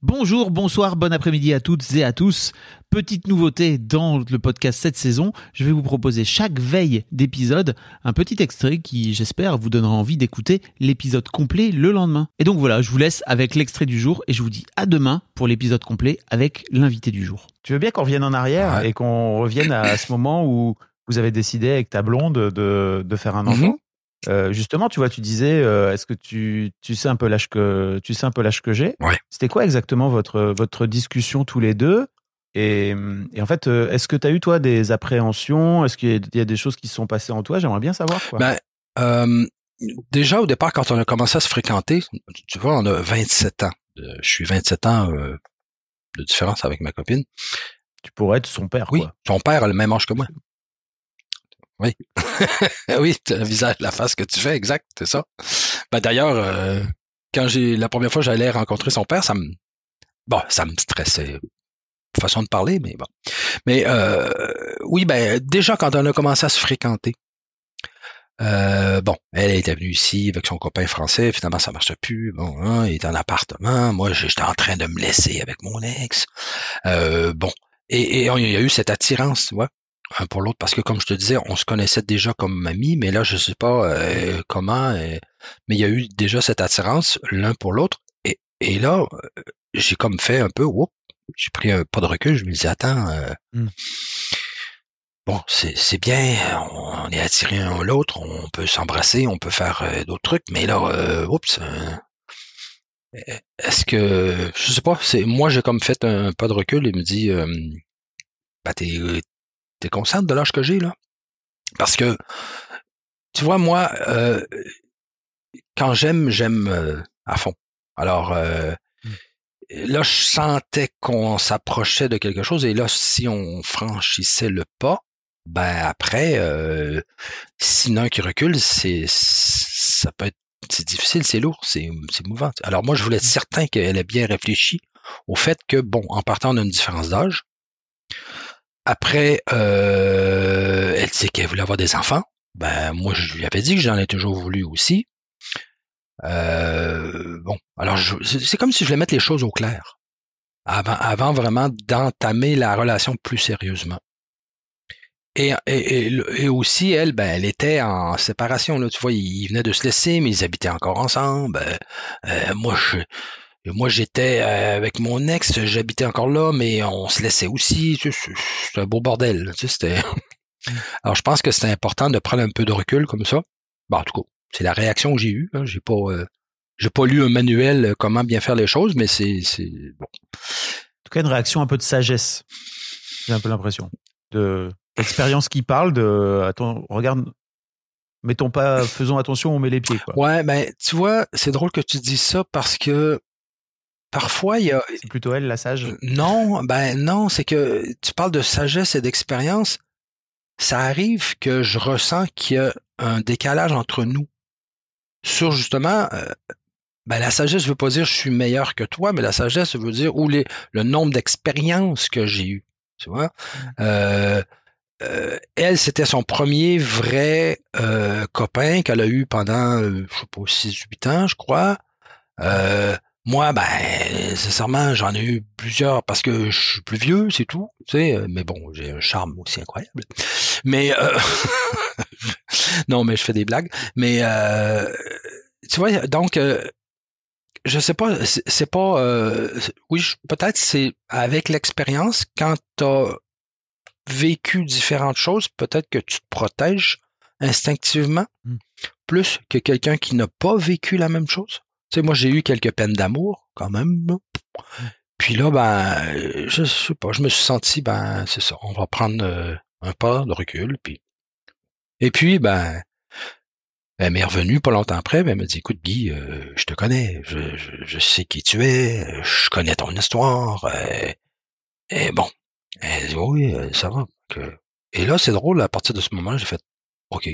Bonjour, bonsoir, bon après-midi à toutes et à tous. Petite nouveauté dans le podcast cette saison, je vais vous proposer chaque veille d'épisode un petit extrait qui, j'espère, vous donnera envie d'écouter l'épisode complet le lendemain. Et donc voilà, je vous laisse avec l'extrait du jour et je vous dis à demain pour l'épisode complet avec l'invité du jour. Tu veux bien qu'on revienne en arrière et qu'on revienne à ce moment où vous avez décidé avec ta blonde de, de faire un enfant? Mhm. Euh, justement, tu vois, tu disais, euh, est-ce que tu, tu sais un peu l'âge que tu sais un peu l'âge que j'ai? Ouais. C'était quoi exactement votre votre discussion tous les deux? Et, et en fait, euh, est-ce que tu as eu toi des appréhensions? Est-ce qu'il y y a des choses qui se sont passées en toi? J'aimerais bien savoir. Quoi. Ben, euh, déjà, au départ, quand on a commencé à se fréquenter, tu vois, on a 27 ans. Je suis 27 ans de différence avec ma copine. tu pourrais être son père. Oui, Quoi. ton père a le même âge que moi. Oui. oui, le visage, la face que tu fais, exact, c'est ça. Ben, d'ailleurs, euh, quand j'ai la première fois j'allais rencontrer son père, ça me bon, ça me stressait. Façon de parler, mais bon. Mais euh, oui, ben déjà quand on a commencé à se fréquenter, euh, bon, elle était venue ici avec son copain français, finalement ça marchait plus. Bon, hein, il est en appartement, moi j'étais en train de me laisser avec mon ex. Euh, bon, et, il y a eu cette attirance, tu vois, un pour l'autre, parce que comme je te disais, on se connaissait déjà comme amis, mais là je sais pas euh, comment, euh, mais il y a eu déjà cette attirance l'un pour l'autre. Et, et là, euh, j'ai comme fait un peu, oups, j'ai pris un pas de recul, je me dis attends. euh, Hmm. Bon, c'est c'est bien, on est attirés l'un l'autre, on peut s'embrasser, on peut faire d'autres trucs, mais là, euh, oups, est-ce que, je sais pas, c'est moi j'ai comme fait un pas de recul et me dit, bah t'es t'es consciente de l'âge que j'ai là, parce que tu vois moi, euh, quand j'aime, j'aime euh, à fond. Alors euh, là, je sentais qu'on s'approchait de quelque chose et là, si on franchissait le pas, ben après, euh, si l'un qui recule, c'est ça peut être c'est difficile, c'est lourd, c'est c'est mouvant. Alors moi, je voulais être certain qu'elle ait bien réfléchi au fait que bon, en partant, on a une différence d'âge. Après, euh, elle disait qu'elle voulait avoir des enfants. Ben moi, je lui avais dit que j'en ai toujours voulu aussi. Euh, bon, alors c'est comme si je voulais mettre les choses au clair avant, vraiment d'entamer la relation plus sérieusement. Et, aussi, elle, ben, elle était en séparation. Là, tu vois, ils venaient de se laisser, mais ils habitaient encore ensemble. Euh, moi, je, moi, j'étais euh, avec mon ex, j'habitais encore là, mais on se laissait aussi. C'est- C'était un beau bordel. là, Tu sais, c'était. Alors, je pense que c'était important de prendre un peu de recul comme ça. Bon, en tout cas, c'est la réaction que j'ai eue. Hein. J'ai pas, euh, j'ai pas lu un manuel euh, comment bien faire les choses, mais c'est, c'est bon. En tout cas, une réaction un peu de sagesse. J'ai un peu l'impression de d'expérience qui parle. De attends, regarde, mettons pas, faisons attention, on met les pieds. Quoi. Ouais, ben, tu vois, c'est drôle que tu dis ça parce que parfois il y a, C'est plutôt elle la sage. Non, ben non, c'est que tu parles de sagesse et d'expérience. Ça arrive que je ressens qu'il y a un décalage entre nous sur justement, euh, ben la sagesse veut pas dire je suis meilleur que toi, mais la sagesse veut dire ou les, le nombre d'expériences que j'ai eues. Tu vois, Euh, euh, elle c'était son premier vrai euh, copain qu'elle a eu pendant, euh, je sais pas, 6-8 ans, je crois. Euh, moi, ben, sincèrement, j'en ai eu plusieurs parce que je suis plus vieux, c'est tout. Tu sais, euh, mais bon, j'ai un charme aussi incroyable. Mais euh, non, mais je fais des blagues. Mais euh, tu vois, donc euh, je sais pas, c'est pas. euh, oui, peut-être c'est avec l'expérience quand t'as vécu différentes choses, peut-être que tu te protèges instinctivement Mm. plus que quelqu'un qui n'a pas vécu la même chose? Sais, moi, j'ai eu quelques peines d'amour, quand même. Puis là, ben, euh, je sais pas, je me suis senti, ben, c'est ça, on va prendre euh, un pas de recul, puis... Et puis, ben, Elle m'est revenue pas longtemps après, elle m'a dit, écoute, Guy, euh, je te connais, je, je, sais qui tu es, je connais ton histoire. Et bon, elle dit, oui, ça va. Et là, c'est drôle, à partir de ce moment-là, j'ai fait, OK,